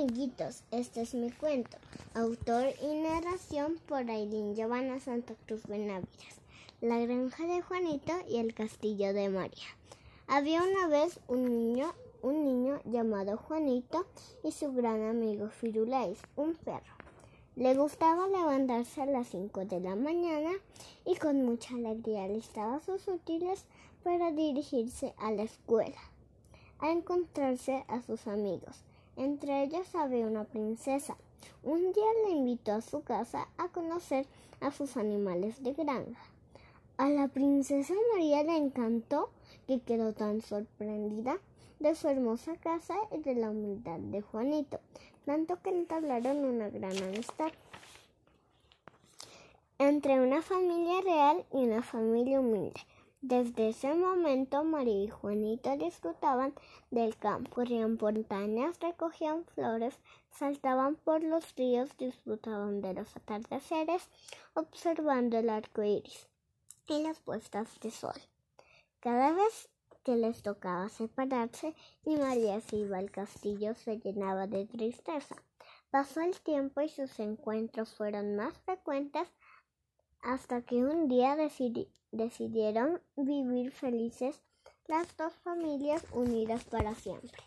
amiguitos, este es mi cuento. Autor y narración por Aileen Giovanna Santa Cruz Benavides. La granja de Juanito y el castillo de María. Había una vez un niño, un niño llamado Juanito y su gran amigo Firulais, un perro. Le gustaba levantarse a las 5 de la mañana y con mucha alegría listaba sus útiles para dirigirse a la escuela, a encontrarse a sus amigos entre ellas había una princesa. Un día le invitó a su casa a conocer a sus animales de granja. A la princesa María le encantó que quedó tan sorprendida de su hermosa casa y de la humildad de Juanito, tanto que entablaron una gran amistad entre una familia real y una familia humilde. Desde ese momento María y Juanito disfrutaban del campo, corrían montañas, recogían flores, saltaban por los ríos, disfrutaban de los atardeceres, observando el arco iris y las puestas de sol. Cada vez que les tocaba separarse y María se iba al castillo se llenaba de tristeza. Pasó el tiempo y sus encuentros fueron más frecuentes hasta que un día decidieron vivir felices las dos familias unidas para siempre.